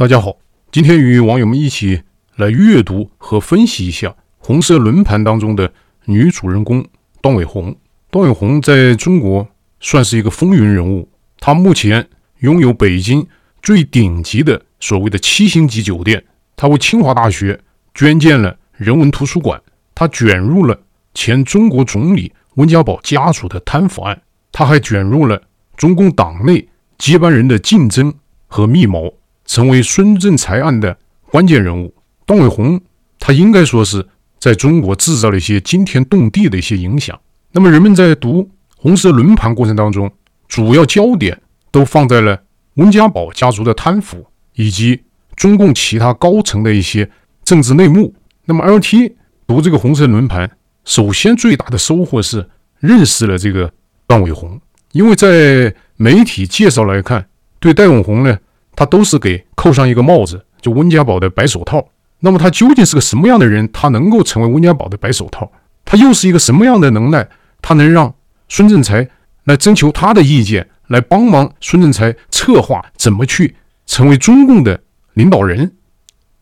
大家好，今天与网友们一起来阅读和分析一下红色轮盘当中的女主人公段伟红。段伟红在中国算是一个风云人物，她目前拥有北京最顶级的所谓的七星级酒店，她为清华大学捐建了人文图书馆，她卷入了前中国总理温家宝家属的贪腐案，她还卷入了中共党内接班人的竞争和密谋。成为孙政才案的关键人物，段伟宏，他应该说是在中国制造了一些惊天动地的一些影响。那么人们在读红色轮盘过程当中，主要焦点都放在了温家宝家族的贪腐以及中共其他高层的一些政治内幕。那么 LT 读这个红色轮盘，首先最大的收获是认识了这个段伟宏，因为在媒体介绍来看，对段永红呢。他都是给扣上一个帽子，就温家宝的白手套。那么他究竟是个什么样的人？他能够成为温家宝的白手套？他又是一个什么样的能耐？他能让孙政才来征求他的意见，来帮忙孙政才策划怎么去成为中共的领导人？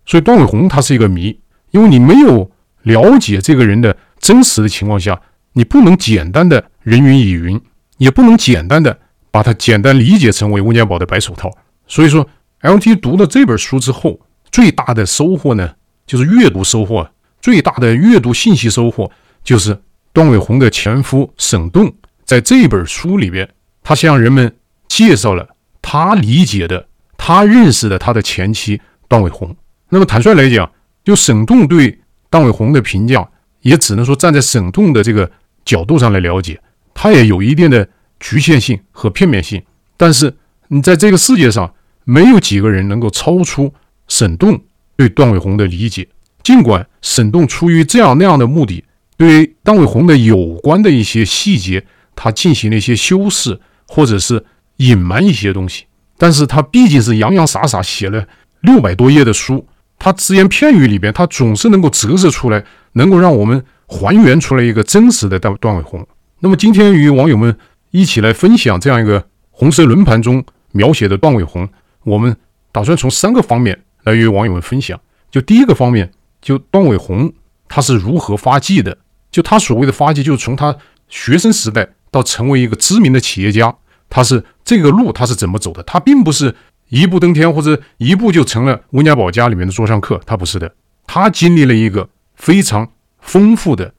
所以段伟宏他是一个谜，因为你没有了解这个人的真实的情况下，你不能简单的人云亦云，也不能简单的把他简单理解成为温家宝的白手套。所以说，LT 读了这本书之后，最大的收获呢，就是阅读收获。最大的阅读信息收获，就是段伟红的前夫沈栋在这本书里边，他向人们介绍了他理解的、他认识的他的前妻段伟红。那么坦率来讲，就沈栋对段伟红的评价，也只能说站在沈栋的这个角度上来了解，他也有一定的局限性和片面性。但是你在这个世界上，没有几个人能够超出沈栋对段伟宏的理解，尽管沈栋出于这样那样的目的，对段伟宏的有关的一些细节，他进行了一些修饰，或者是隐瞒一些东西，但是他毕竟是洋洋洒洒写了六百多页的书，他只言片语里边，他总是能够折射出来，能够让我们还原出来一个真实的段段伟宏。那么今天与网友们一起来分享这样一个红色轮盘中描写的段伟宏。我们打算从三个方面来与网友们分享。就第一个方面，就段伟宏他是如何发迹的？就他所谓的发迹，就是从他学生时代到成为一个知名的企业家，他是这个路他是怎么走的？他并不是一步登天或者一步就成了温家宝家里面的座上客，他不是的。他经历了一个非常丰富的，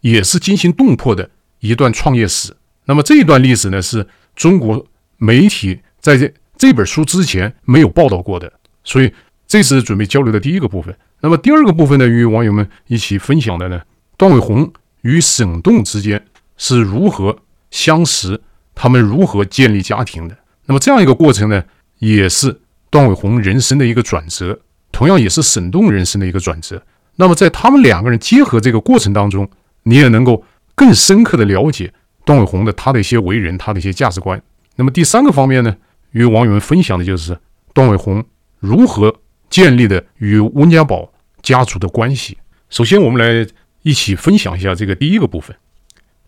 也是惊心动魄的一段创业史。那么这一段历史呢，是中国媒体在这。这本书之前没有报道过的，所以这是准备交流的第一个部分。那么第二个部分呢，与网友们一起分享的呢，段伟宏与沈栋之间是如何相识，他们如何建立家庭的。那么这样一个过程呢，也是段伟宏人生的一个转折，同样也是沈栋人生的一个转折。那么在他们两个人结合这个过程当中，你也能够更深刻的了解段伟宏的他的一些为人，他的一些价值观。那么第三个方面呢，与网友们分享的就是段伟宏如何建立的与温家宝家族的关系。首先，我们来一起分享一下这个第一个部分。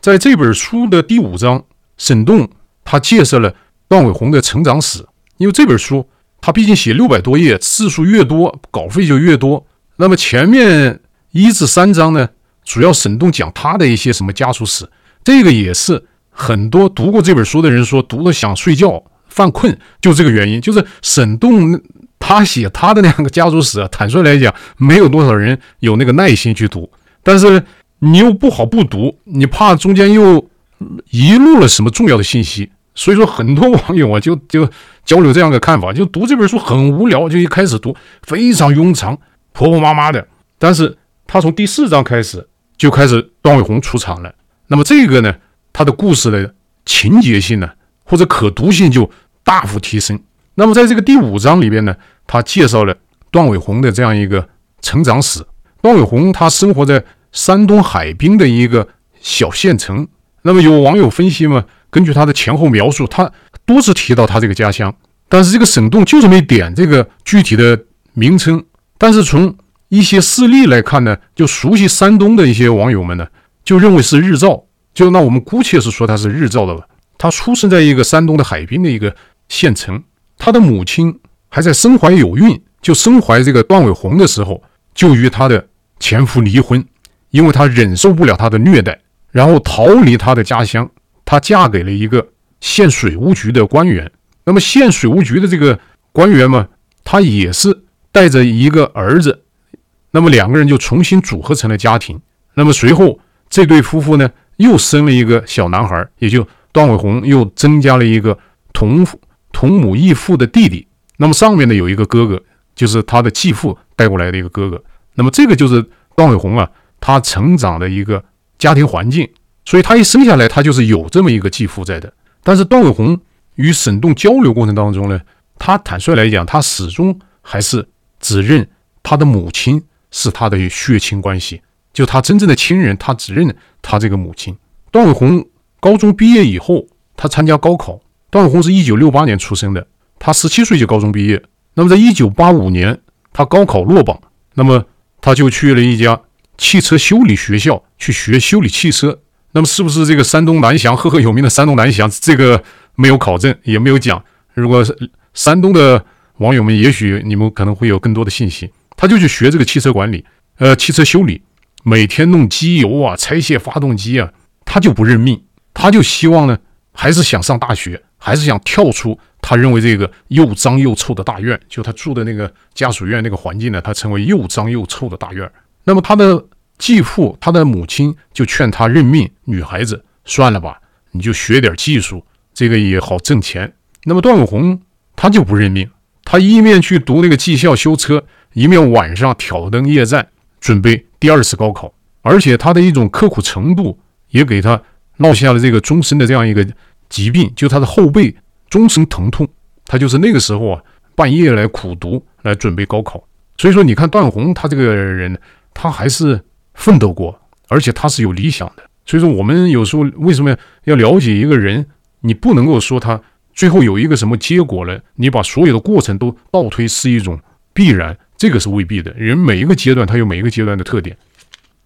在这本书的第五章，沈栋他介绍了段伟宏的成长史。因为这本书他毕竟写六百多页，字数越多，稿费就越多。那么前面一至三章呢，主要沈栋讲他的一些什么家族史。这个也是很多读过这本书的人说读了想睡觉。犯困就这个原因，就是沈栋他写他的那个家族史啊，坦率来讲，没有多少人有那个耐心去读。但是你又不好不读，你怕中间又遗漏了什么重要的信息，所以说很多网友啊就就交流这样的看法，就读这本书很无聊，就一开始读非常庸长、婆婆妈妈的。但是他从第四章开始就开始段伟红出场了，那么这个呢，他的故事的情节性呢，或者可读性就大幅提升。那么，在这个第五章里边呢，他介绍了段伟宏的这样一个成长史。段伟宏他生活在山东海滨的一个小县城。那么有网友分析嘛，根据他的前后描述，他多次提到他这个家乡，但是这个沈栋就是没点这个具体的名称。但是从一些事例来看呢，就熟悉山东的一些网友们呢，就认为是日照。就那我们姑且是说他是日照的吧。他出生在一个山东的海滨的一个县城，他的母亲还在身怀有孕，就身怀这个段伟红的时候，就与他的前夫离婚，因为他忍受不了他的虐待，然后逃离他的家乡，她嫁给了一个县水务局的官员。那么县水务局的这个官员嘛，他也是带着一个儿子，那么两个人就重新组合成了家庭。那么随后这对夫妇呢，又生了一个小男孩，也就段伟红又增加了一个同父同母异父的弟弟。那么上面呢有一个哥哥，就是他的继父带过来的一个哥哥。那么这个就是段伟宏啊，他成长的一个家庭环境。所以他一生下来，他就是有这么一个继父在的。但是段伟宏。与沈栋交流过程当中呢，他坦率来讲，他始终还是只认他的母亲是他的血亲关系，就他真正的亲人，他只认他这个母亲。段伟宏高中毕业以后，他参加高考。段伟宏是一九六八年出生的，他十七岁就高中毕业。那么在一九八五年，他高考落榜，那么他就去了一家汽车修理学校去学修理汽车。那么是不是这个山东蓝翔赫赫有名的山东蓝翔这个？没有考证，也没有讲。如果是山东的网友们，也许你们可能会有更多的信息。他就去学这个汽车管理，呃，汽车修理，每天弄机油啊，拆卸发动机啊，他就不认命，他就希望呢，还是想上大学，还是想跳出他认为这个又脏又臭的大院，就他住的那个家属院那个环境呢，他称为又脏又臭的大院。那么他的继父，他的母亲就劝他认命，女孩子算了吧，你就学点技术。这个也好挣钱。那么段伟宏他就不认命，他一面去读那个技校修车，一面晚上挑灯夜战，准备第二次高考。而且他的一种刻苦程度，也给他落下了这个终身的这样一个疾病，就他的后背终身疼痛。他就是那个时候啊，半夜来苦读来准备高考。所以说，你看段宏他这个人，他还是奋斗过，而且他是有理想的。所以说，我们有时候为什么要了解一个人？你不能够说他最后有一个什么结果了，你把所有的过程都倒推是一种必然，这个是未必的。人每一个阶段他有每一个阶段的特点。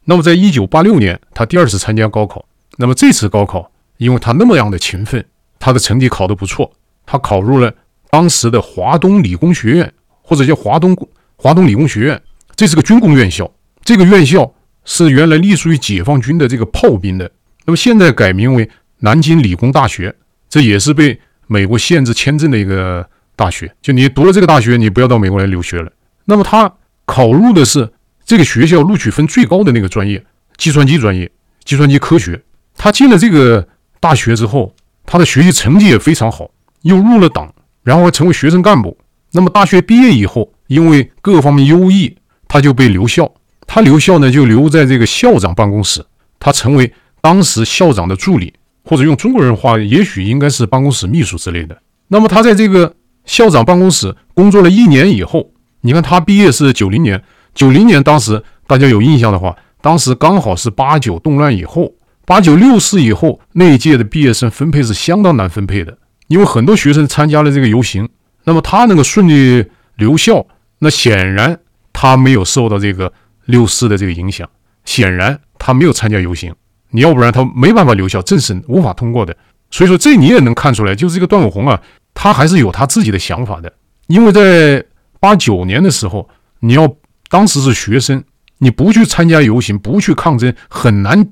那么在一九八六年，他第二次参加高考。那么这次高考，因为他那么样的勤奋，他的成绩考得不错，他考入了当时的华东理工学院，或者叫华东华东理工学院，这是个军工院校。这个院校是原来隶属于解放军的这个炮兵的，那么现在改名为南京理工大学。这也是被美国限制签证的一个大学，就你读了这个大学，你不要到美国来留学了。那么他考入的是这个学校录取分最高的那个专业——计算机专业，计算机科学。他进了这个大学之后，他的学习成绩也非常好，又入了党，然后成为学生干部。那么大学毕业以后，因为各方面优异，他就被留校。他留校呢，就留在这个校长办公室，他成为当时校长的助理。或者用中国人话，也许应该是办公室秘书之类的。那么他在这个校长办公室工作了一年以后，你看他毕业是九零年，九零年当时大家有印象的话，当时刚好是八九动乱以后，八九六四以后那一届的毕业生分配是相当难分配的，因为很多学生参加了这个游行，那么他能够顺利留校，那显然他没有受到这个六四的这个影响，显然他没有参加游行。你要不然他没办法留校，政审无法通过的。所以说这你也能看出来，就是这个段伟宏啊，他还是有他自己的想法的。因为在八九年的时候，你要当时是学生，你不去参加游行，不去抗争，很难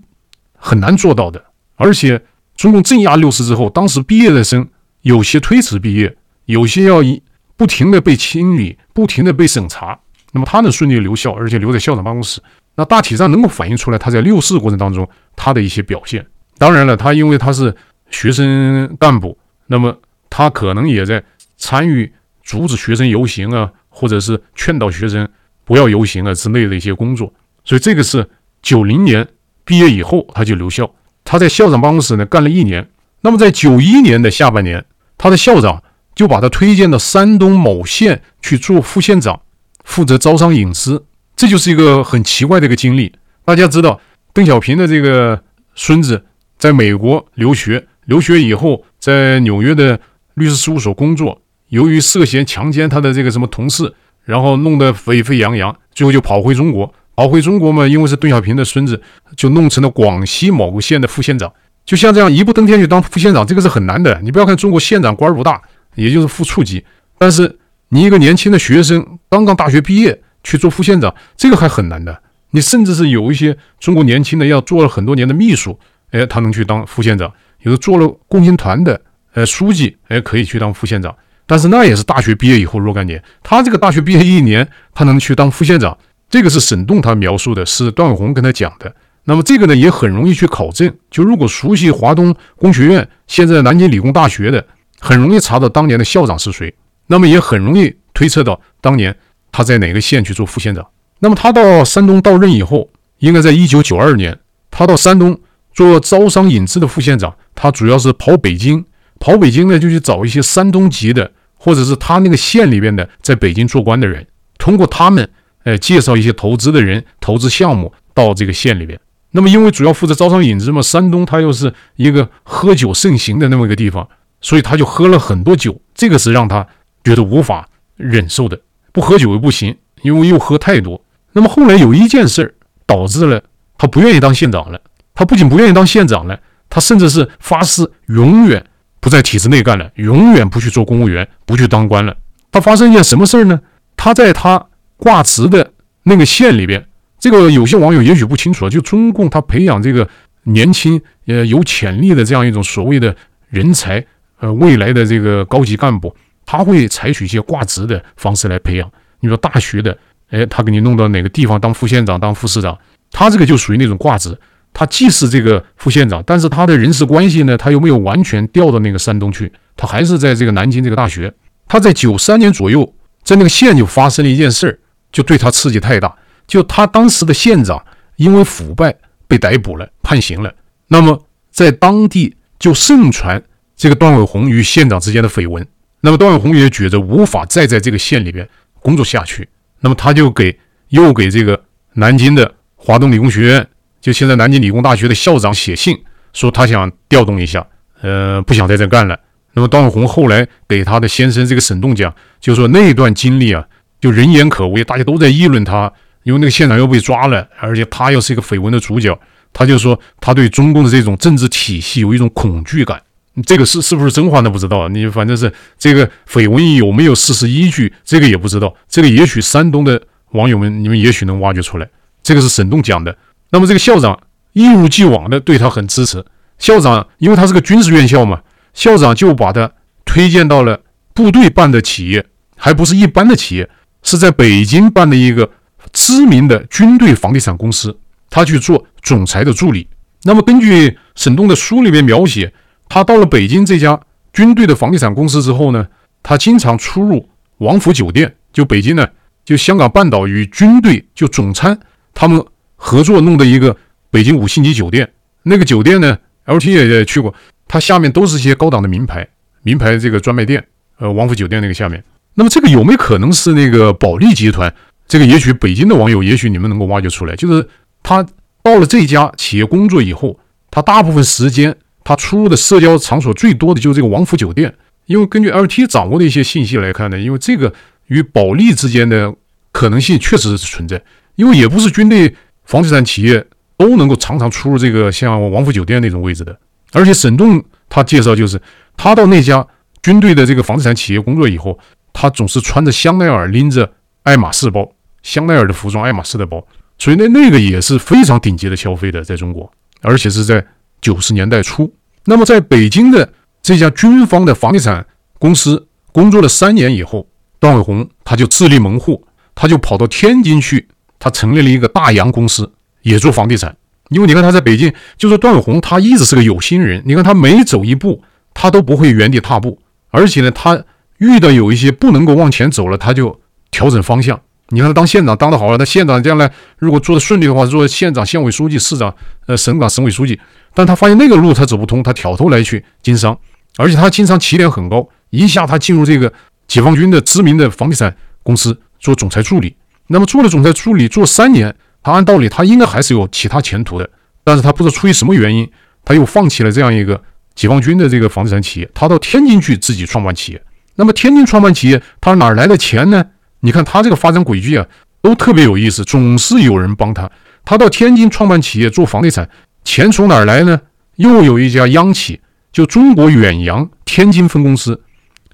很难做到的。而且中共镇压六四之后，当时毕业的生有些推迟毕业，有些要一不停的被清理，不停的被审查。那么他能顺利留校，而且留在校长办公室。那大体上能够反映出来他在六四过程当中他的一些表现。当然了，他因为他是学生干部，那么他可能也在参与阻止学生游行啊，或者是劝导学生不要游行啊之类的一些工作。所以这个是九零年毕业以后他就留校，他在校长办公室呢干了一年。那么在九一年的下半年，他的校长就把他推荐到山东某县去做副县长，负责招商引资。这就是一个很奇怪的一个经历。大家知道，邓小平的这个孙子在美国留学，留学以后在纽约的律师事务所工作，由于涉嫌强奸他的这个什么同事，然后弄得沸沸扬扬，最后就跑回中国。跑回中国嘛，因为是邓小平的孙子，就弄成了广西某个县的副县长。就像这样一步登天去当副县长，这个是很难的。你不要看中国县长官不大，也就是副处级，但是你一个年轻的学生刚刚大学毕业去做副县长，这个还很难的。你甚至是有一些中国年轻的要做了很多年的秘书，哎，他能去当副县长；有的做了共青团的呃书记，哎，可以去当副县长。但是那也是大学毕业以后若干年，他这个大学毕业一年，他能去当副县长，这个是沈栋他描述的，是段伟宏跟他讲的。那么这个呢也很容易去考证，就如果熟悉华东工学院，现在南京理工大学的，很容易查到当年的校长是谁。那么也很容易推测到当年他在哪个县去做副县长。那么他到山东到任以后，应该在一九九二年，他到山东做招商引资的副县长，他主要是跑北京，跑北京呢就去找一些山东籍的，或者是他那个县里边的在北京做官的人，通过他们，呃，介绍一些投资的人、投资项目到这个县里边。那么，因为主要负责招商引资嘛，山东它又是一个喝酒盛行的那么一个地方，所以他就喝了很多酒，这个是让他觉得无法忍受的。不喝酒又不行，因为又喝太多。那么后来有一件事儿导致了他不愿意当县长了。他不仅不愿意当县长了，他甚至是发誓永远不在体制内干了，永远不去做公务员，不去当官了。他发生一件什么事儿呢？他在他挂职的那个县里边。这个有些网友也许不清楚，就中共他培养这个年轻呃有潜力的这样一种所谓的人才，呃未来的这个高级干部，他会采取一些挂职的方式来培养。你说大学的，哎，他给你弄到哪个地方当副县长、当副市长，他这个就属于那种挂职。他既是这个副县长，但是他的人事关系呢，他又没有完全调到那个山东去，他还是在这个南京这个大学。他在九三年左右，在那个县就发生了一件事儿，就对他刺激太大。就他当时的县长因为腐败被逮捕了，判刑了。那么在当地就盛传这个段伟宏与县长之间的绯闻。那么段伟宏也觉得无法再在这个县里边工作下去。那么他就给又给这个南京的华东理工学院，就现在南京理工大学的校长写信，说他想调动一下，呃，不想在这干了。那么段伟宏后来给他的先生这个沈栋讲，就说那段经历啊，就人言可畏，大家都在议论他。因为那个县长又被抓了，而且他又是一个绯闻的主角，他就说他对中共的这种政治体系有一种恐惧感。这个是是不是真话呢？不知道。你反正是这个绯闻有没有事实依据，这个也不知道。这个也许山东的网友们，你们也许能挖掘出来。这个是沈栋讲的。那么这个校长一如既往的对他很支持。校长因为他是个军事院校嘛，校长就把他推荐到了部队办的企业，还不是一般的企业，是在北京办的一个。知名的军队房地产公司，他去做总裁的助理。那么根据沈栋的书里面描写，他到了北京这家军队的房地产公司之后呢，他经常出入王府酒店，就北京呢，就香港半岛与军队就总参他们合作弄的一个北京五星级酒店。那个酒店呢，LT 也去过，它下面都是一些高档的名牌，名牌这个专卖店。呃，王府酒店那个下面，那么这个有没有可能是那个保利集团？这个也许北京的网友，也许你们能够挖掘出来，就是他到了这家企业工作以后，他大部分时间他出入的社交场所最多的就是这个王府酒店。因为根据 LT 掌握的一些信息来看呢，因为这个与保利之间的可能性确实是存在，因为也不是军队房地产企业都能够常常出入这个像王府酒店那种位置的。而且沈栋他介绍就是，他到那家军队的这个房地产企业工作以后，他总是穿着香奈儿，拎着。爱马仕包，香奈儿的服装，爱马仕的包，所以那那个也是非常顶级的消费的，在中国，而且是在九十年代初。那么在北京的这家军方的房地产公司工作了三年以后，段伟宏他就自立门户，他就跑到天津去，他成立了一个大洋公司，也做房地产。因为你看他在北京，就说段伟宏他一直是个有心人，你看他每走一步，他都不会原地踏步，而且呢，他遇到有一些不能够往前走了，他就。调整方向，你看他当县长当得好了，他县长将来如果做得顺利的话，做县长、县委书记、市长、呃省长、省委书记。但他发现那个路他走不通，他挑头来去经商，而且他经商起点很高，一下他进入这个解放军的知名的房地产公司做总裁助理。那么做了总裁助理做三年，他按道理他应该还是有其他前途的，但是他不知道出于什么原因，他又放弃了这样一个解放军的这个房地产企业，他到天津去自己创办企业。那么天津创办企业，他哪来的钱呢？你看他这个发展轨迹啊，都特别有意思，总是有人帮他。他到天津创办企业做房地产，钱从哪儿来呢？又有一家央企，就中国远洋天津分公司，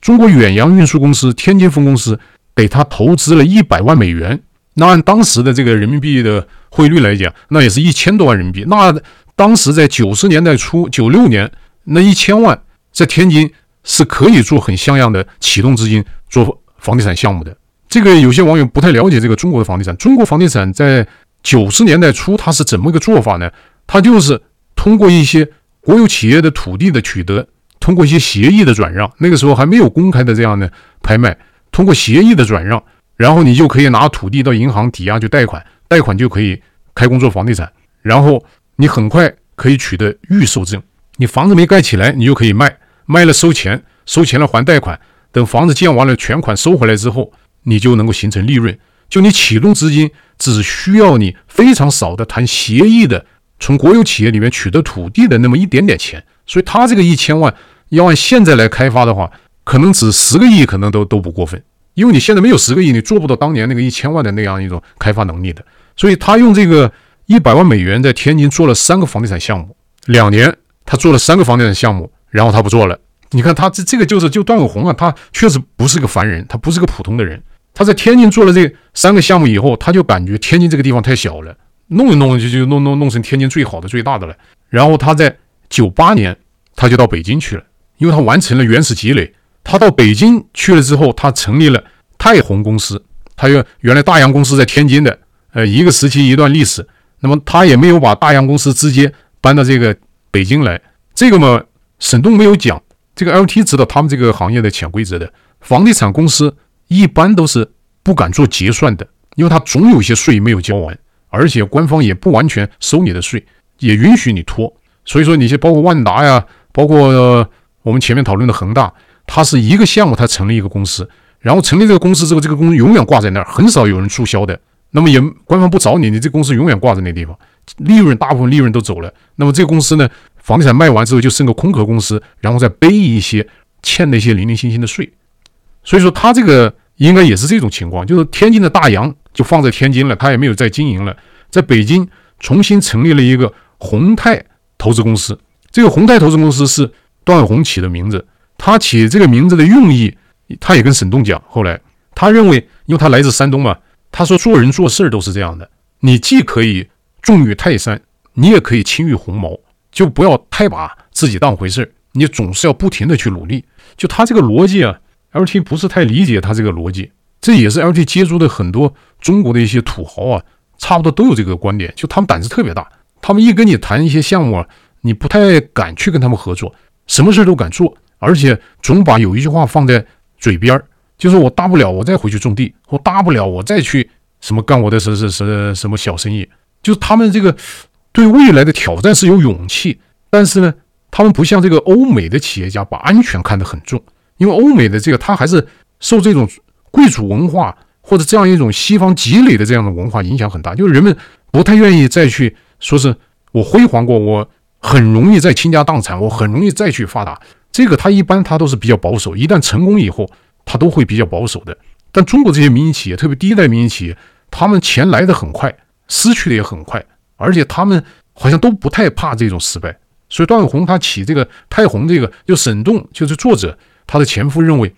中国远洋运输公司天津分公司给他投资了一百万美元。那按当时的这个人民币的汇率来讲，那也是一千多万人民币。那当时在九十年代初，九六年那一千万在天津是可以做很像样的启动资金做房地产项目的。这个有些网友不太了解这个中国的房地产。中国房地产在九十年代初，它是怎么一个做法呢？它就是通过一些国有企业的土地的取得，通过一些协议的转让，那个时候还没有公开的这样的拍卖，通过协议的转让。然后你就可以拿土地到银行抵押去贷款，贷款就可以开工做房地产。然后你很快可以取得预售证，你房子没盖起来，你就可以卖，卖了收钱，收钱了还贷款。等房子建完了，全款收回来之后，你就能够形成利润。就你启动资金只需要你非常少的谈协议的，从国有企业里面取得土地的那么一点点钱。所以他这个一千万要按现在来开发的话，可能值十个亿，可能都都不过分。因为你现在没有十个亿，你做不到当年那个一千万的那样一种开发能力的，所以他用这个一百万美元在天津做了三个房地产项目，两年他做了三个房地产项目，然后他不做了。你看他这这个就是就段永红啊，他确实不是个凡人，他不是个普通的人。他在天津做了这三个项目以后，他就感觉天津这个地方太小了，弄一弄就就弄弄弄成天津最好的最大的了。然后他在九八年他就到北京去了，因为他完成了原始积累。他到北京去了之后，他成立了泰宏公司。他原原来大洋公司在天津的，呃，一个时期一段历史。那么他也没有把大洋公司直接搬到这个北京来。这个嘛，沈东没有讲。这个 LT 知道他们这个行业的潜规则的。房地产公司一般都是不敢做结算的，因为他总有些税没有交完，而且官方也不完全收你的税，也允许你拖。所以说，你像包括万达呀，包括，我们前面讨论的恒大。它是一个项目，它成立一个公司，然后成立这个公司之后，这个公司永远挂在那儿，很少有人注销的。那么也官方不找你，你这公司永远挂在那地方，利润大部分利润都走了。那么这个公司呢，房地产卖完之后就剩个空壳公司，然后再背一些欠那些零零星星的税。所以说他这个应该也是这种情况，就是天津的大洋就放在天津了，他也没有再经营了，在北京重新成立了一个宏泰投资公司。这个宏泰投资公司是段伟宏起的名字。他起这个名字的用意，他也跟沈栋讲。后来他认为，因为他来自山东嘛，他说做人做事都是这样的，你既可以重于泰山，你也可以轻于鸿毛，就不要太把自己当回事，你总是要不停的去努力。就他这个逻辑啊，LT 不是太理解他这个逻辑，这也是 LT 接触的很多中国的一些土豪啊，差不多都有这个观点，就他们胆子特别大，他们一跟你谈一些项目啊，你不太敢去跟他们合作，什么事都敢做。而且总把有一句话放在嘴边儿，就是我大不了我再回去种地，我大不了我再去什么干我的什什什什么小生意。就是他们这个对未来的挑战是有勇气，但是呢，他们不像这个欧美的企业家把安全看得很重，因为欧美的这个他还是受这种贵族文化或者这样一种西方积累的这样的文化影响很大，就是人们不太愿意再去说是我辉煌过，我很容易再倾家荡产，我很容易再去发达。这个他一般他都是比较保守，一旦成功以后，他都会比较保守的。但中国这些民营企业，特别第一代民营企业，他们钱来得很快，失去的也很快，而且他们好像都不太怕这种失败。所以段伟宏他起这个泰宏，这个就沈栋就是作者，他的前夫认为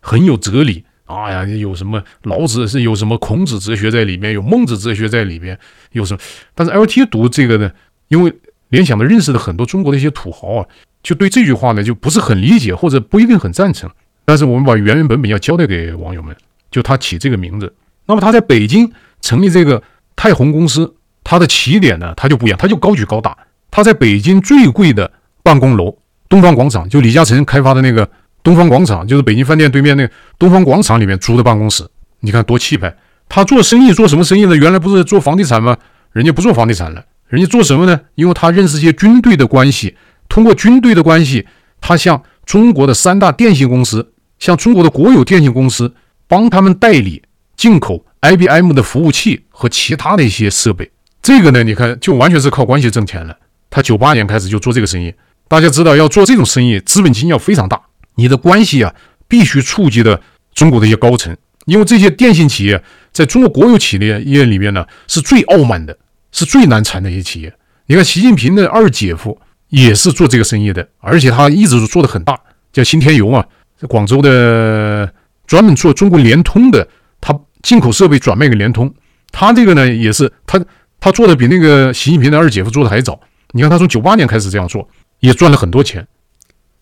很有哲理。哎呀，有什么老子是有什么孔子哲学在里面，有孟子哲学在里边，有什么？但是 LT 读这个呢，因为联想的认识的很多中国的一些土豪啊。就对这句话呢，就不是很理解，或者不一定很赞成。但是我们把原原本本要交代给网友们，就他起这个名字。那么他在北京成立这个泰宏公司，他的起点呢，他就不一样，他就高举高大。他在北京最贵的办公楼东方广场，就李嘉诚开发的那个东方广场，就是北京饭店对面那个东方广场里面租的办公室，你看多气派。他做生意做什么生意呢？原来不是做房地产吗？人家不做房地产了，人家做什么呢？因为他认识一些军队的关系。通过军队的关系，他向中国的三大电信公司，向中国的国有电信公司，帮他们代理进口 IBM 的服务器和其他的一些设备。这个呢，你看就完全是靠关系挣钱了。他九八年开始就做这个生意。大家知道，要做这种生意，资本金要非常大，你的关系啊，必须触及的中国的一些高层，因为这些电信企业在中国国有企业业里面呢，是最傲慢的，是最难缠的一些企业。你看习近平的二姐夫。也是做这个生意的，而且他一直做得很大，叫新天游嘛。广州的专门做中国联通的，他进口设备转卖给联通，他这个呢也是他他做的比那个习近平的二姐夫做的还早。你看他从九八年开始这样做，也赚了很多钱。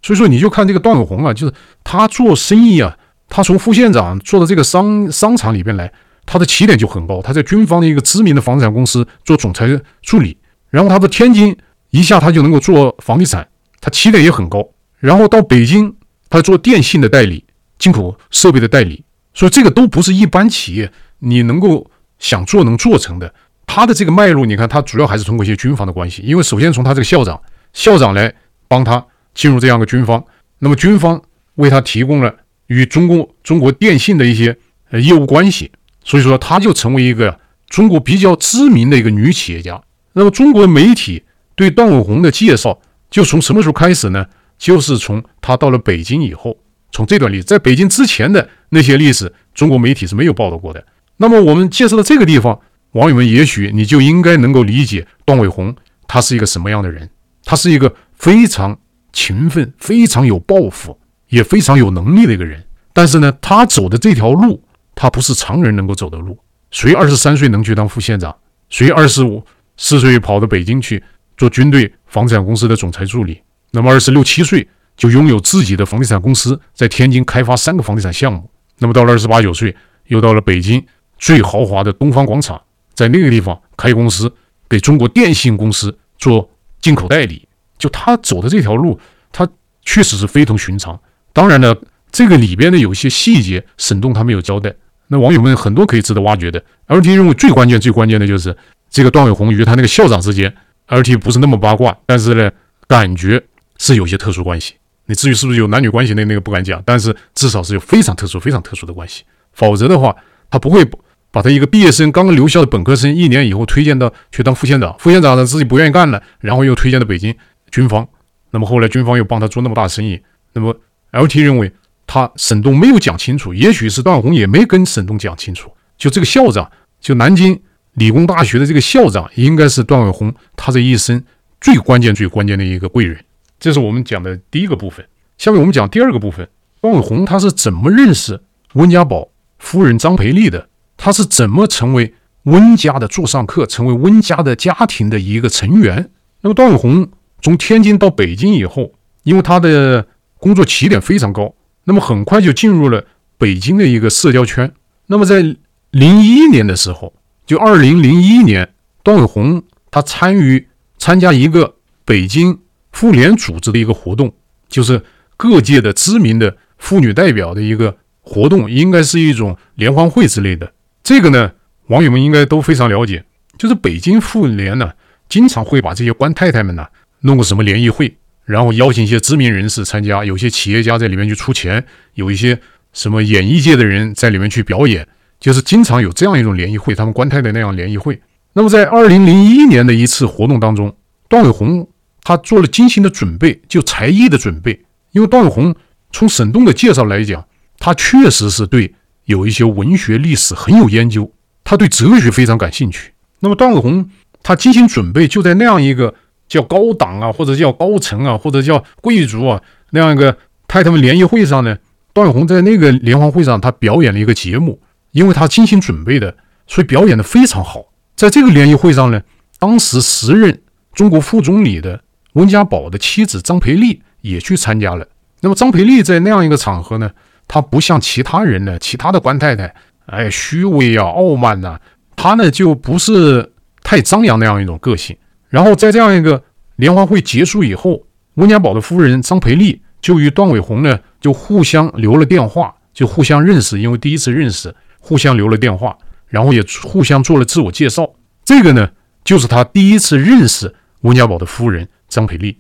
所以说你就看这个段永红啊，就是他做生意啊，他从副县长做到这个商商场里边来，他的起点就很高。他在军方的一个知名的房产公司做总裁助理，然后他到天津一下他就能够做房地产，他起点也很高。然后到北京，他做电信的代理，进口设备的代理，所以这个都不是一般企业你能够想做能做成的。他的这个脉络，你看他主要还是通过一些军方的关系，因为首先从他这个校长，校长来帮他进入这样的军方，那么军方为他提供了与中国中国电信的一些呃业务关系，所以说他就成为一个中国比较知名的一个女企业家。那么中国媒体对段伟宏的介绍，就从什么时候开始呢？就是从他到了北京以后，从这段历，在北京之前的那些历史，中国媒体是没有报道过的。那么我们介绍到这个地方，网友们也许你就应该能够理解段伟宏他是一个什么样的人。他是一个非常勤奋、非常有抱负、也非常有能力的一个人。但是呢，他走的这条路，他不是常人能够走的路。谁二十三岁能去当副县长？谁二十五四岁跑到北京去做军队房产公司的总裁助理？那么二十六七岁就拥有自己的房地产公司，在天津开发三个房地产项目。那么到了二十八九岁，又到了北京最豪华的东方广场，在那个地方开公司，给中国电信公司做进口代理。就他走的这条路，他确实是非同寻常。当然呢，这个里边的有一些细节，沈栋他没有交代。那网友们很多可以值得挖掘的。LT 认为最关键、最关键的就是这个段伟宏与他那个校长之间，LT 不是那么八卦，但是呢，感觉。是有些特殊关系，你至于是不是有男女关系那那个不敢讲，但是至少是有非常特殊、非常特殊的关系。否则的话，他不会把他一个毕业生刚刚留校的本科生一年以后推荐到去当副县长，副县长呢自己不愿意干了，然后又推荐到北京军方。那么后来军方又帮他做那么大生意。那么 LT 认为他沈栋没有讲清楚，也许是段伟宏也没跟沈栋讲清楚。就这个校长，就南京理工大学的这个校长，应该是段伟宏他这一生最关键、最关键的一个贵人。这是我们讲的第一个部分，下面我们讲第二个部分。段伟宏他是怎么认识温家宝夫人张培丽的？他是怎么成为温家的座上客，成为温家的家庭的一个成员？那么段伟宏从天津到北京以后，因为他的工作起点非常高，那么很快就进入了北京的一个社交圈。那么在零一年的时候，就二零零一年，段伟宏他参与参加一个北京。妇联组织的一个活动，就是各界的知名的妇女代表的一个活动，应该是一种联欢会之类的。这个呢，网友们应该都非常了解。就是北京妇联呢，经常会把这些官太太们呢弄个什么联谊会，然后邀请一些知名人士参加，有些企业家在里面去出钱，有一些什么演艺界的人在里面去表演，就是经常有这样一种联谊会，他们官太太那样联谊会。那么在二零零一年的一次活动当中，段伟宏。他做了精心的准备，就才艺的准备。因为段伟宏从沈栋的介绍来讲，他确实是对有一些文学历史很有研究，他对哲学非常感兴趣。那么段伟宏他精心准备，就在那样一个叫高档啊，或者叫高层啊，或者叫贵族啊那样一个太太们联谊会上呢，段伟宏在那个联欢会上，他表演了一个节目，因为他精心准备的，所以表演的非常好。在这个联谊会上呢，当时时任中国副总理的。温家宝的妻子张培丽也去参加了。那么张培丽在那样一个场合呢，她不像其他人呢，其他的官太太，哎，虚伪啊，傲慢呐，她呢就不是太张扬那样一种个性。然后在这样一个联欢会结束以后，温家宝的夫人张培丽就与段伟宏呢就互相留了电话，就互相认识，因为第一次认识，互相留了电话，然后也互相做了自我介绍。这个呢，就是他第一次认识温家宝的夫人。张培丽，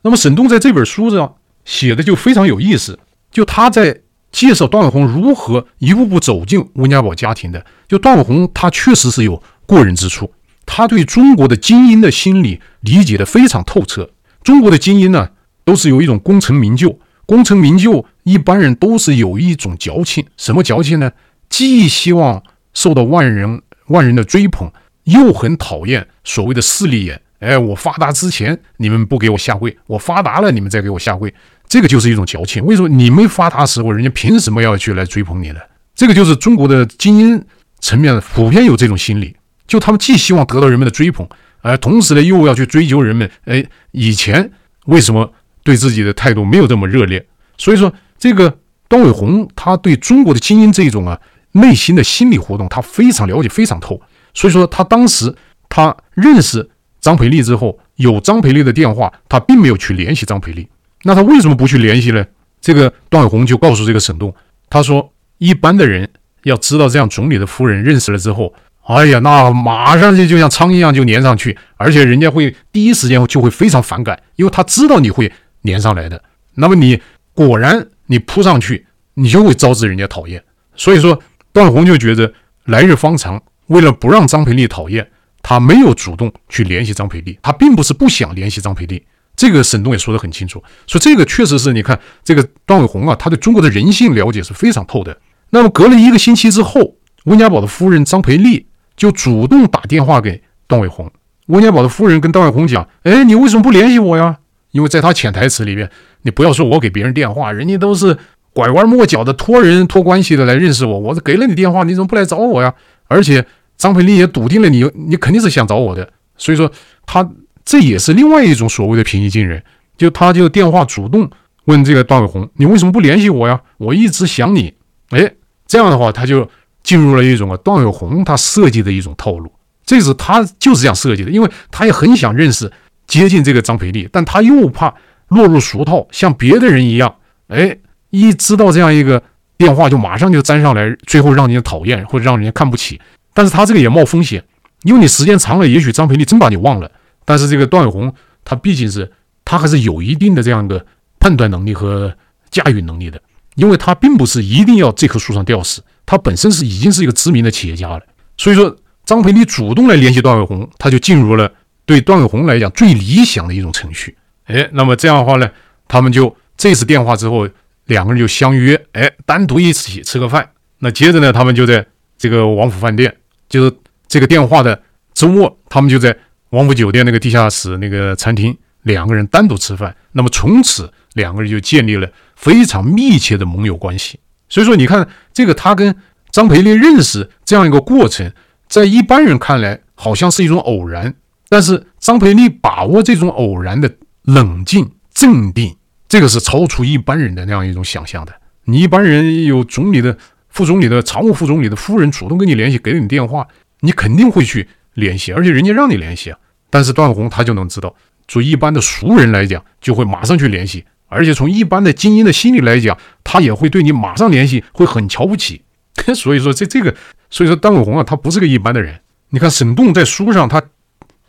那么沈栋在这本书上写的就非常有意思，就他在介绍段伟宏如何一步步走进温家宝家庭的。就段伟宏他确实是有过人之处，他对中国的精英的心理理解的非常透彻。中国的精英呢，都是有一种功成名就，功成名就一般人都是有一种矫情，什么矫情呢？既希望受到万人万人的追捧，又很讨厌所谓的势利眼。哎，我发达之前你们不给我下跪，我发达了你们再给我下跪，这个就是一种矫情。为什么你没发达时候，人家凭什么要去来追捧你呢？这个就是中国的精英层面的普遍有这种心理，就他们既希望得到人们的追捧，而同时呢又要去追求人们。哎，以前为什么对自己的态度没有这么热烈？所以说，这个段伟宏他对中国的精英这种啊内心的心理活动，他非常了解，非常透。所以说，他当时他认识张培丽之后，有张培丽的电话，他并没有去联系张培丽。那他为什么不去联系呢？这个段伟宏就告诉这个沈栋，他说。一般的人要知道这样总理的夫人认识了之后，哎呀，那马上就就像苍蝇一样就粘上去，而且人家会第一时间就会非常反感，因为他知道你会粘上来的。那么你果然你扑上去，你就会招致人家讨厌。所以说，段宏就觉得来日方长，为了不让张培丽讨厌，他没有主动去联系张培丽，他并不是不想联系张培丽。这个沈栋也说得很清楚，说这个确实是你看这个段伟宏啊，他对中国的人性了解是非常透的。那么隔了一个星期之后，温家宝的夫人张培丽就主动打电话给段伟宏。温家宝的夫人跟段伟宏讲：“哎，你为什么不联系我呀？因为在他潜台词里面，你不要说我给别人电话，人家都是拐弯抹角的托人托关系的来认识我，我给了你电话，你怎么不来找我呀？而且张培丽也笃定了你，你肯定是想找我的。所以说他。”这也是另外一种所谓的平易近人，就他就电话主动问这个段伟宏：“你为什么不联系我呀？我一直想你。”哎，这样的话他就进入了一种啊段伟宏他设计的一种套路。这是他就是这样设计的，因为他也很想认识接近这个张培丽，但他又怕落入俗套，像别的人一样，哎，一知道这样一个电话就马上就粘上来，最后让人家讨厌或者让人家看不起。但是他这个也冒风险，因为你时间长了，也许张培丽真把你忘了。但是这个段伟宏，他毕竟是他还是有一定的这样的判断能力和驾驭能力的，因为他并不是一定要这棵树上吊死，他本身是已经是一个知名的企业家了。所以说，张培丽主动来联系段伟宏，他就进入了对段伟宏来讲最理想的一种程序。哎，那么这样的话呢，他们就这次电话之后，两个人就相约，哎，单独一起吃个饭。那接着呢，他们就在这个王府饭店，就是这个电话的周末，他们就在。王府酒店那个地下室那个餐厅，两个人单独吃饭，那么从此两个人就建立了非常密切的盟友关系。所以说，你看这个他跟张培丽认识这样一个过程，在一般人看来好像是一种偶然，但是张培丽把握这种偶然的冷静镇定，这个是超出一般人的那样一种想象的。你一般人有总理的、副总理的、常务副总理的夫人主动跟你联系，给了你电话，你肯定会去联系，而且人家让你联系啊。但是段伟宏他就能知道，从一般的熟人来讲，就会马上去联系，而且从一般的精英的心理来讲，他也会对你马上联系，会很瞧不起。所以说这这个，所以说段伟宏啊，他不是个一般的人。你看沈栋在书上他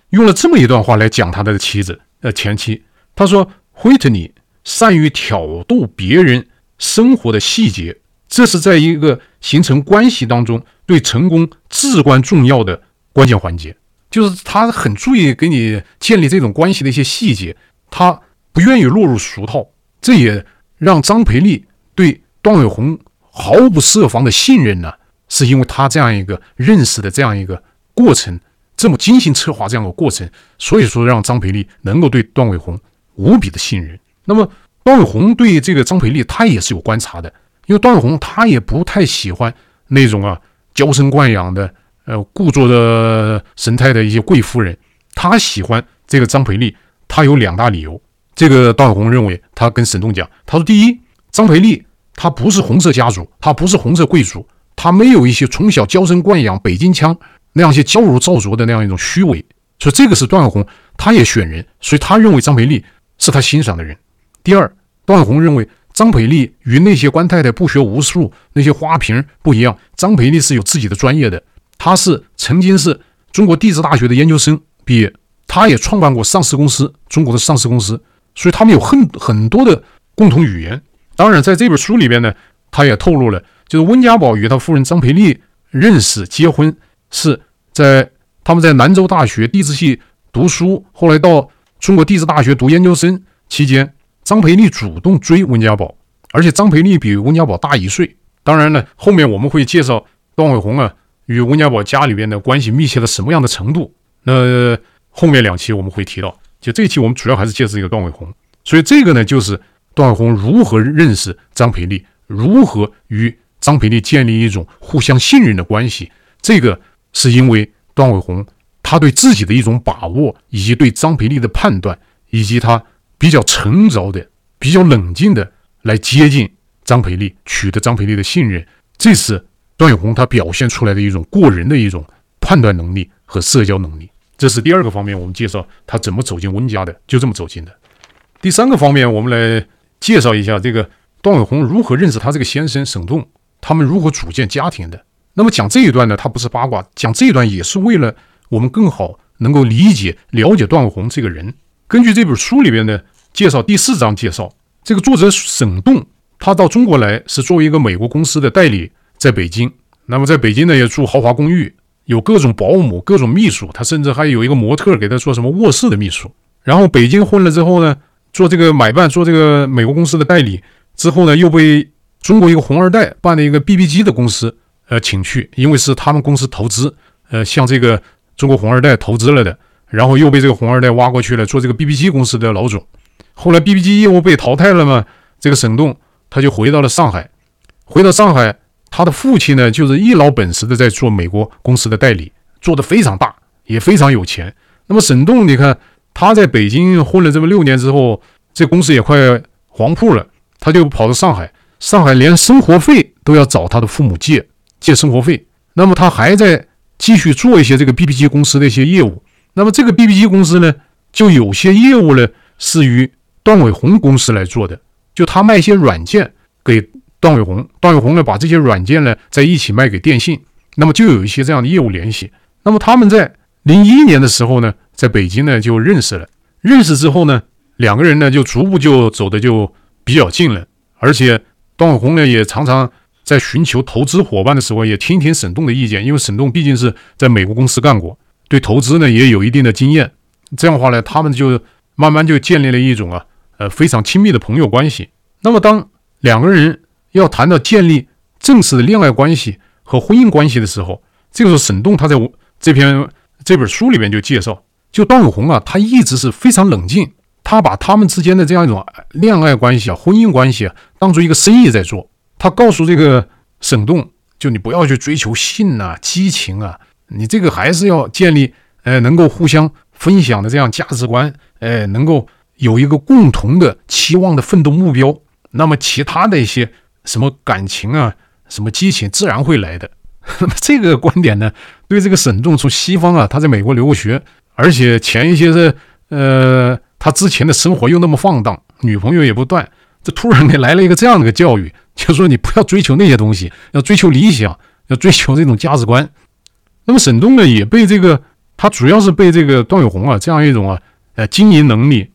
用了这么一段话来讲他的妻子呃前妻，他说惠特尼善于挑逗别人生活的细节，这是在一个形成关系当中对成功至关重要的关键环节。就是他很注意给你建立这种关系的一些细节，他不愿意落入俗套，这也让张培丽对段伟宏毫不设防的信任呢，是因为他这样一个认识的这样一个过程，这么精心策划这样的过程，所以说让张培丽能够对段伟宏无比的信任。那么段伟宏对这个张培丽他也是有观察的，因为段伟宏他也不太喜欢那种啊娇生惯养的。呃，故作的神态的一些贵夫人，她喜欢这个张培丽，她有两大理由。这个段伟宏认为，他跟沈栋讲，他说：第一，张培丽她不是红色家族，她不是红色贵族，她没有一些从小娇生惯养北京腔那样一些娇柔造作的那样一种虚伪，所以这个是段伟宏他也选人，所以他认为张培丽是他欣赏的人。第二，段伟宏认为张培丽与那些官太太不学无术那些花瓶不一样，张培丽是有自己的专业的。他是曾经是中国地质大学的研究生毕业，他也创办过上市公司，中国的上市公司，所以他们有很很多的共同语言。当然，在这本书里边呢，他也透露了，就是温家宝与他夫人张培丽认识、结婚是在他们在兰州大学地质系读书，后来到中国地质大学读研究生期间，张培丽主动追温家宝，而且张培丽比温家宝大一岁。当然了，后面我们会介绍段伟宏啊。与温家宝家里边的关系密切到什么样的程度？那后面两期我们会提到，就这一期我们主要还是介绍一个段伟宏。所以这个呢，就是段伟宏如何认识张培丽，如何与张培丽建立一种互相信任的关系。这个是因为段伟宏他对自己的一种把握，以及对张培丽的判断，以及他比较沉着的、比较冷静的来接近张培丽，取得张培丽的信任。这是段永红他表现出来的一种过人的一种判断能力和社交能力。这是第二个方面，我们介绍他怎么走进温家的，就这么走进的。第三个方面，我们来介绍一下这个段永红如何认识他这个先生沈栋，他们如何组建家庭的。那么讲这一段呢，他不是八卦，讲这一段也是为了我们更好能够理解、了解段永红这个人。根据这本书里边的介绍，第四章介绍这个作者沈栋，他到中国来是作为一个美国公司的代理，在北京。那么在北京呢，也住豪华公寓，有各种保姆、各种秘书，他甚至还有一个模特给他做什么卧室的秘书。然后北京混了之后呢，做这个买办，做这个美国公司的代理之后呢，又被中国一个红二代办的一个 BB 机的公司呃请去，因为是他们公司投资，呃向这个中国红二代投资了的，然后又被这个红二代挖过去了做这个 BB 机公司的老总。后来 BB 机业务被淘汰了嘛，这个沈栋他就回到了上海，回到上海，他的父亲呢就是一老本实的在做美国公司的代理，做得非常大，也非常有钱。那么沈栋你看。他在北京混了这么六年之后，这公司也快黄铺了，他就跑到上海，上海连生活费都要找他的父母借借生活费。那么他还在继续做一些这个 BB 机公司的一些业务。那么这个 BB 机公司呢，就有些业务呢是与段伟宏公司来做的，就他卖一些软件给段伟宏，段伟宏呢把这些软件呢在一起卖给电信，那么就有一些这样的业务联系。那么他们在零一年的时候呢。在北京呢就认识了，认识之后呢，两个人呢就逐步就走的就比较近了，而且段伟宏呢也常常在寻求投资伙伴的时候也听听沈栋的意见，因为沈栋毕竟是在美国公司干过，对投资呢也有一定的经验，这样的话呢，他们就慢慢就建立了一种啊呃非常亲密的朋友关系。那么当两个人要谈到建立正式的恋爱关系和婚姻关系的时候，这个时候沈栋他在这篇这本书里面就介绍。就段永红啊，他一直是非常冷静，他把他们之间的这样一种恋爱关系啊、婚姻关系啊，当做一个生意在做。他告诉这个沈栋，就你不要去追求性啊、激情啊，你这个还是要建立，呃，能够互相分享的这样价值观，呃，能够有一个共同的期望的奋斗目标。那么其他的一些什么感情啊、什么激情，自然会来的。那么这个观点呢，对这个沈栋从西方啊，他在美国留过学。而且前一些是，呃，他之前的生活又那么放荡，女朋友也不断，这突然给来了一个这样的一个教育，就说你不要追求那些东西，要追求理想，要追求这种价值观。那么沈栋呢，也被这个，他主要是被这个段永红啊这样一种啊，呃，经营能力，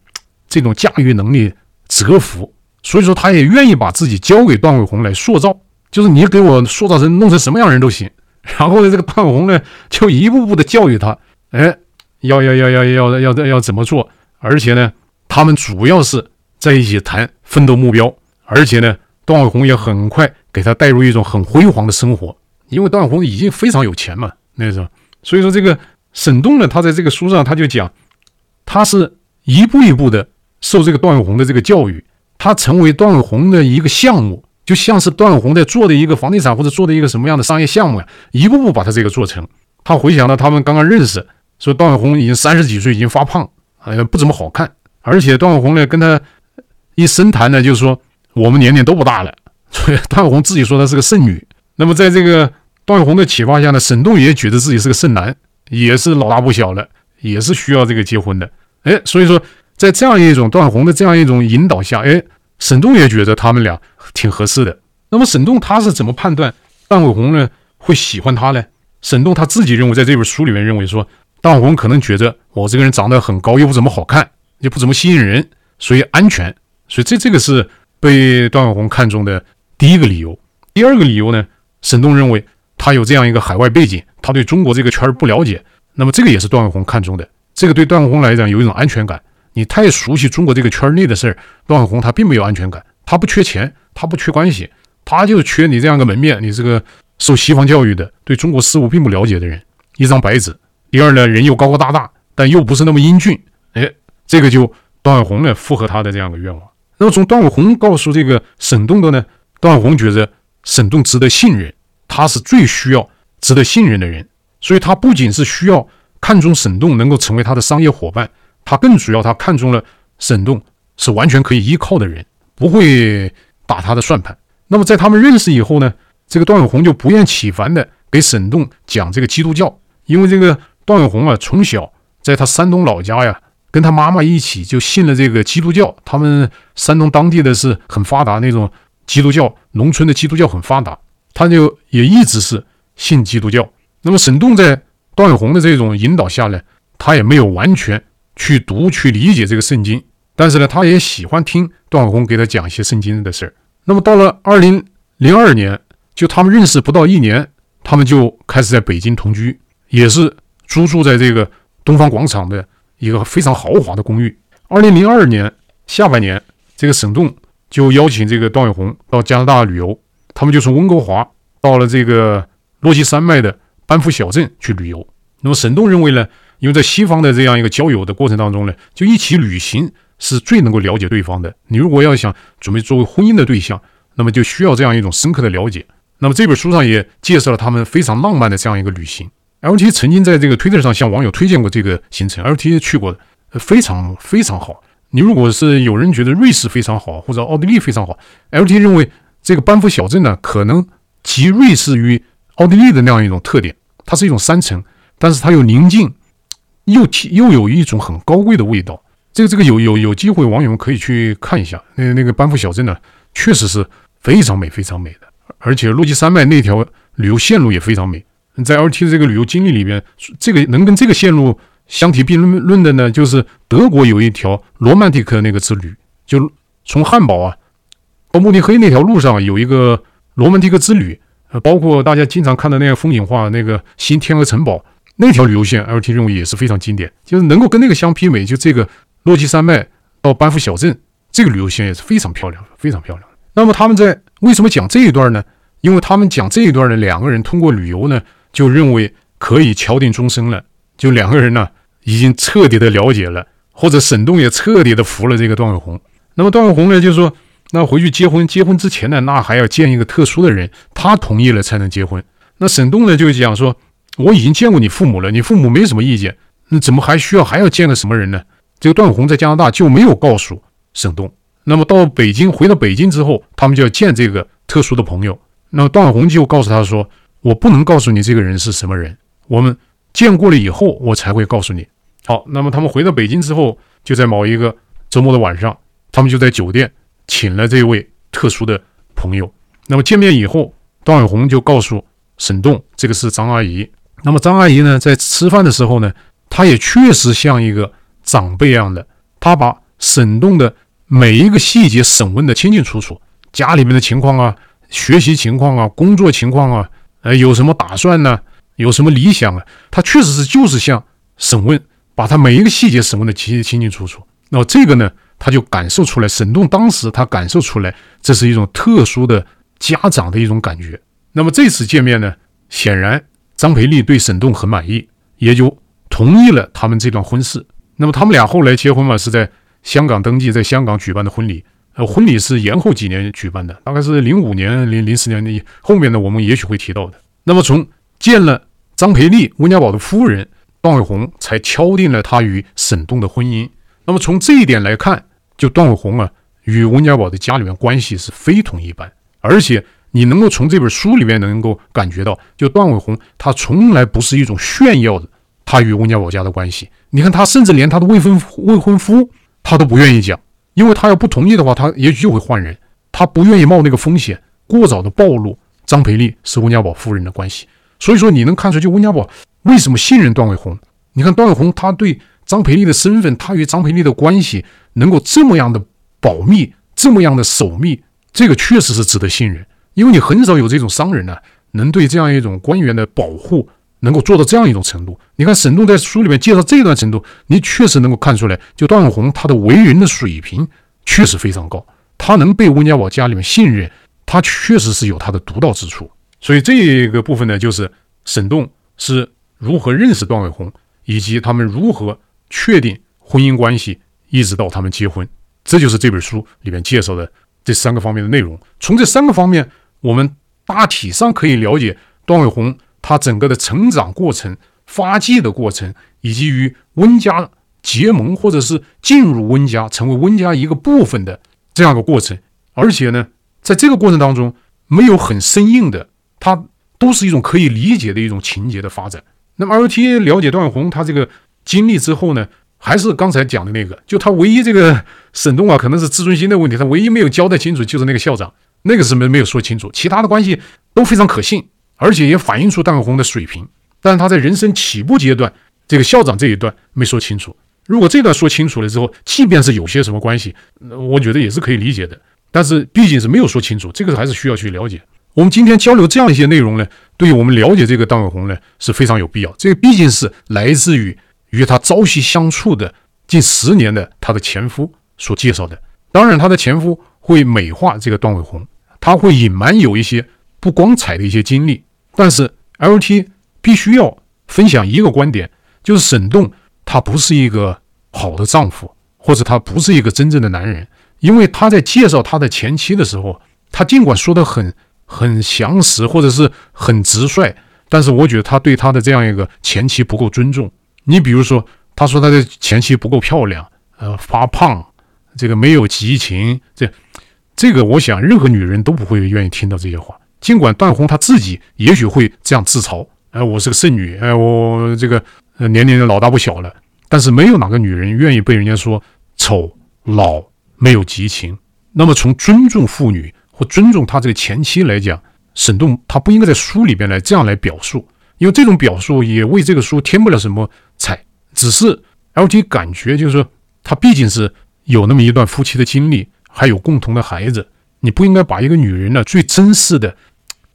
这种驾驭能力折服，所以说，他也愿意把自己交给段伟红来塑造，就是你给我塑造成弄成什么样人都行。然后呢，这个段伟红呢，就一步步的教育他，哎，要要要要要要要怎么做。而且呢，他们主要是在一起谈奋斗目标。而且呢，段伟红也很快给他带入一种很辉煌的生活，因为段伟红已经非常有钱嘛，那时候。所以说，这个沈栋呢，他在这个书上他就讲，他是一步一步的受这个段伟红的这个教育。他成为段永红的一个项目，就像是段永红在做的一个房地产或者做的一个什么样的商业项目呀，一步步把他这个做成。他回想到他们刚刚认识。说段永红已经三十几岁，已经发胖，好像不怎么好看。而且段永红呢，跟他一深谈呢，就是说我们年龄都不大了。所以段永红自己说他是个剩女。那么在这个段永红的启发下呢，沈栋也觉得自己是个剩男，也是老大不小了，也是需要这个结婚的。哎，所以说在这样一种段伟宏的这样一种引导下，哎，沈栋也觉得他们俩挺合适的。那么沈栋他是怎么判断段伟宏呢会喜欢他呢？沈栋他自己认为，在这本书里面认为说。段伟宏可能觉得我这个人长得很高，又不怎么好看，又不怎么吸引人，所以安全，所以这这个是被段伟宏看中的第一个理由。第二个理由呢，沈栋认为他有这样一个海外背景，他对中国这个圈儿不了解，那么这个也是段伟宏看中的。这个对段伟宏来讲有一种安全感。你太熟悉中国这个圈内的事儿，段伟宏他并没有安全感，他不缺钱，他不缺关系，他就缺你这样个门面，你这个受西方教育的，对中国事务并不了解的人，一张白纸。第二呢，人又高高大大，但又不是那么英俊，哎，这个就段伟宏呢符合他的这样的愿望。那么从段伟宏告诉这个沈栋的呢，段伟宏觉得沈栋值得信任，他是最需要值得信任的人，所以他不仅是需要看中沈栋能够成为他的商业伙伴，他更主要他看中了沈栋是完全可以依靠的人，不会打他的算盘。那么在他们认识以后呢，这个段永红就不厌其烦的给沈栋讲这个基督教，因为这个段永红啊从小在他山东老家呀。跟他妈妈一起就信了这个基督教，他们山东当地的是很发达那种基督教，农村的基督教很发达，他就也一直是信基督教。那么沈栋在段永红的这种引导下呢，他也没有完全去读去理解这个圣经，但是呢，他也喜欢听段伟宏给他讲一些圣经的事儿。那么到了二零零二年，就他们认识不到一年，他们就开始在北京同居，也是租住在这个东方广场的。一个非常豪华的公寓。二零零二年下半年，这个沈栋就邀请这个段伟宏到加拿大旅游。他们就从温哥华到了这个落基山脉的班夫小镇去旅游。那么沈栋认为呢，因为在西方的这样一个交友的过程当中呢，就一起旅行是最能够了解对方的。你如果要想准备作为婚姻的对象，那么就需要这样一种深刻的了解。那么这本书上也介绍了他们非常浪漫的这样一个旅行。LT 曾经在这个推特上向网友推荐过这个行程，LT 去过的，非常非常好。你如果是有人觉得瑞士非常好，或者奥地利非常好，LT 认为这个班夫小镇呢，可能集瑞士与奥地利的那样一种特点。它是一种山城，但是它又宁静，又提又有一种很高贵的味道。这个这个有有有机会，网友们可以去看一下。那那个班夫小镇呢，确实是非常美非常美的，而且落基山脉那条旅游线路也非常美。在 LT 的这个旅游经历里边，这个能跟这个线路相提并论的呢，就是德国有一条罗曼蒂克那个之旅，就从汉堡啊到慕尼黑那条路上有一个罗曼蒂克之旅，呃，包括大家经常看的那个风景画那个新天鹅城堡那条旅游线，LT 认为也是非常经典，就是能够跟那个相媲美。就这个落基山脉到班夫小镇这个旅游线也是非常漂亮，非常漂亮。那么他们在为什么讲这一段呢？因为他们讲这一段的两个人通过旅游呢。就认为可以敲定终身了，就两个人呢已经彻底的了解了，或者沈栋也彻底的服了这个段伟宏。那么段伟宏呢就是说，那回去结婚，结婚之前呢，那还要见一个特殊的人，他同意了才能结婚。那沈栋呢就讲说，我已经见过你父母了，你父母没什么意见，那怎么还需要还要见个什么人呢？这个段伟宏在加拿大就没有告诉沈栋。那么到北京，回到北京之后，他们就要见这个特殊的朋友。那么段伟宏就告诉他说。我不能告诉你这个人是什么人，我们见过了以后，我才会告诉你。好，那么他们回到北京之后，就在某一个周末的晚上，他们就在酒店请了这位特殊的朋友。那么见面以后，段永红就告诉沈栋，这个是张阿姨。那么张阿姨呢，在吃饭的时候呢，她也确实像一个长辈一样的，她把沈栋的每一个细节审问得清清楚楚，家里面的情况啊，学习情况啊，工作情况啊。呃，有什么打算呢？有什么理想啊？他确实是就是像审问，把他每一个细节审问的清清清楚楚。那么这个呢，他就感受出来，沈栋当时他感受出来，这是一种特殊的家长的一种感觉。那么这次见面呢，显然张培丽对沈栋很满意，也就同意了他们这段婚事。那么他们俩后来结婚嘛，是在香港登记，在香港举办的婚礼。呃，婚礼是延后几年举办的，大概是零五年、零零四年的后面呢，我们也许会提到的。那么从见了张培丽温家宝的夫人段伟宏，才敲定了他与沈栋的婚姻。那么从这一点来看，就段伟宏啊与温家宝的家里面关系是非同一般，而且你能够从这本书里面能够感觉到，就段伟宏他从来不是一种炫耀的他与温家宝家的关系。你看他甚至连他的未婚未婚夫他都不愿意讲。因为他要不同意的话，他也许就会换人。他不愿意冒那个风险，过早的暴露张培丽是温家宝夫人的关系。所以说，你能看出就温家宝为什么信任段伟宏？你看段伟宏，他对张培丽的身份，他与张培丽的关系能够这么样的保密，这么样的守密，这个确实是值得信任。因为你很少有这种商人呢、能对这样一种官员的保护。能够做到这样一种程度，你看沈栋在书里面介绍这段程度，你确实能够看出来，就段伟宏他的为人的水平确实非常高，他能被温家宝家里面信任，他确实是有他的独到之处。所以这个部分呢，就是沈栋是如何认识段伟宏，以及他们如何确定婚姻关系，一直到他们结婚。这就是这本书里面介绍的这三个方面的内容。从这三个方面，我们大体上可以了解段伟宏他整个的成长过程、发迹的过程，以及与温家结盟或者是进入温家、成为温家一个部分的这样一个过程。而且呢，在这个过程当中，没有很生硬的，它都是一种可以理解的一种情节的发展。那么 LTA 了解段伟宏他这个经历之后呢，还是刚才讲的那个，就他唯一这个沈栋啊，可能是自尊心的问题，他唯一没有交代清楚就是那个校长，那个是没没有说清楚，其他的关系都非常可信，而且也反映出段伟宏的水平。但是他在人生起步阶段，这个校长这一段没说清楚。如果这段说清楚了之后，即便是有些什么关系，我觉得也是可以理解的。但是毕竟是没有说清楚，这个还是需要去了解。我们今天交流这样一些内容呢，对于我们了解这个段伟宏呢是非常有必要。这个毕竟是来自于与他朝夕相处的近十年的他的前夫所介绍的。当然，他的前夫会美化这个段伟宏，他会隐瞒有一些不光彩的一些经历。但是 LT 必须要分享一个观点，就是沈栋他不是一个好的丈夫，或者他不是一个真正的男人。因为他在介绍他的前妻的时候，他尽管说的很很详实或者是很直率，但是我觉得他对他的这样一个前妻不够尊重。你比如说，他说他的前妻不够漂亮，呃，发胖，这个没有激情，这这个我想任何女人都不会愿意听到这些话。尽管段宏他自己也许会这样自嘲，哎，我是个剩女，哎，我这个年龄老大不小了，但是没有哪个女人愿意被人家说丑老。没有激情，那么从尊重妇女或尊重他这个前妻来讲，沈栋他不应该在书里边来这样来表述，因为这种表述也为这个书添不了什么彩。只是 LT 感觉就是说，他毕竟是有那么一段夫妻的经历，还有共同的孩子，你不应该把一个女人呢最真实的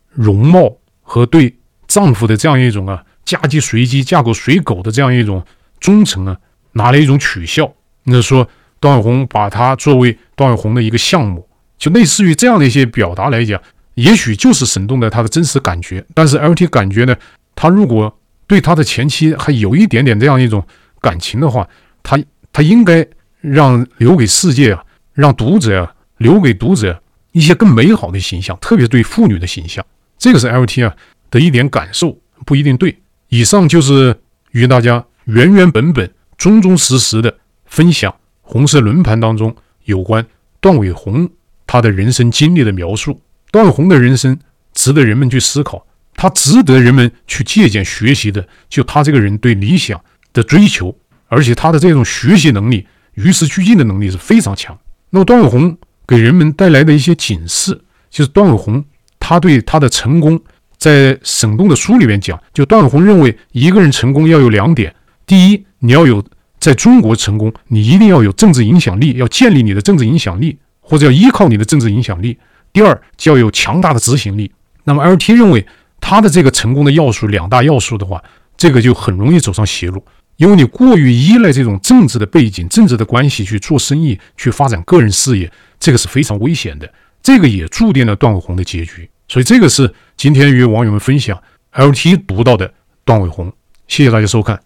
容貌和对丈夫的这样一种啊嫁鸡随鸡嫁狗随狗的这样一种忠诚啊，拿来一种取笑，那说。段伟宏把他作为段伟宏的一个项目，就类似于这样的一些表达来讲，也许就是沈栋的他的真实感觉。但是 LT 感觉呢，他如果对他的前妻还有一点点这样一种感情的话，他他应该让留给世界啊，让读者啊，留给读者一些更美好的形象，特别是对妇女的形象。这个是 LT 啊的一点感受，不一定对。以上就是与大家原原本本、忠忠实实的分享。红色轮盘当中有关段伟宏他的人生经历的描述，段伟宏的人生值得人们去思考，他值得人们去借鉴学习的，就他这个人对理想的追求，而且他的这种学习能力、与时俱进的能力是非常强。那么段伟宏给人们带来的一些警示，就是段伟宏他对他的成功，在沈栋的书里面讲，就段伟宏认为一个人成功要有两点，第一，你要有。在中国成功，你一定要有政治影响力，要建立你的政治影响力，或者要依靠你的政治影响力。第二，就要有强大的执行力。那么，LT 认为他的这个成功的要素两大要素的话，这个就很容易走上邪路，因为你过于依赖这种政治的背景、政治的关系去做生意、去发展个人事业，这个是非常危险的。这个也注定了段伟宏的结局。所以，这个是今天与网友们分享 LT 读到的段伟宏。谢谢大家收看。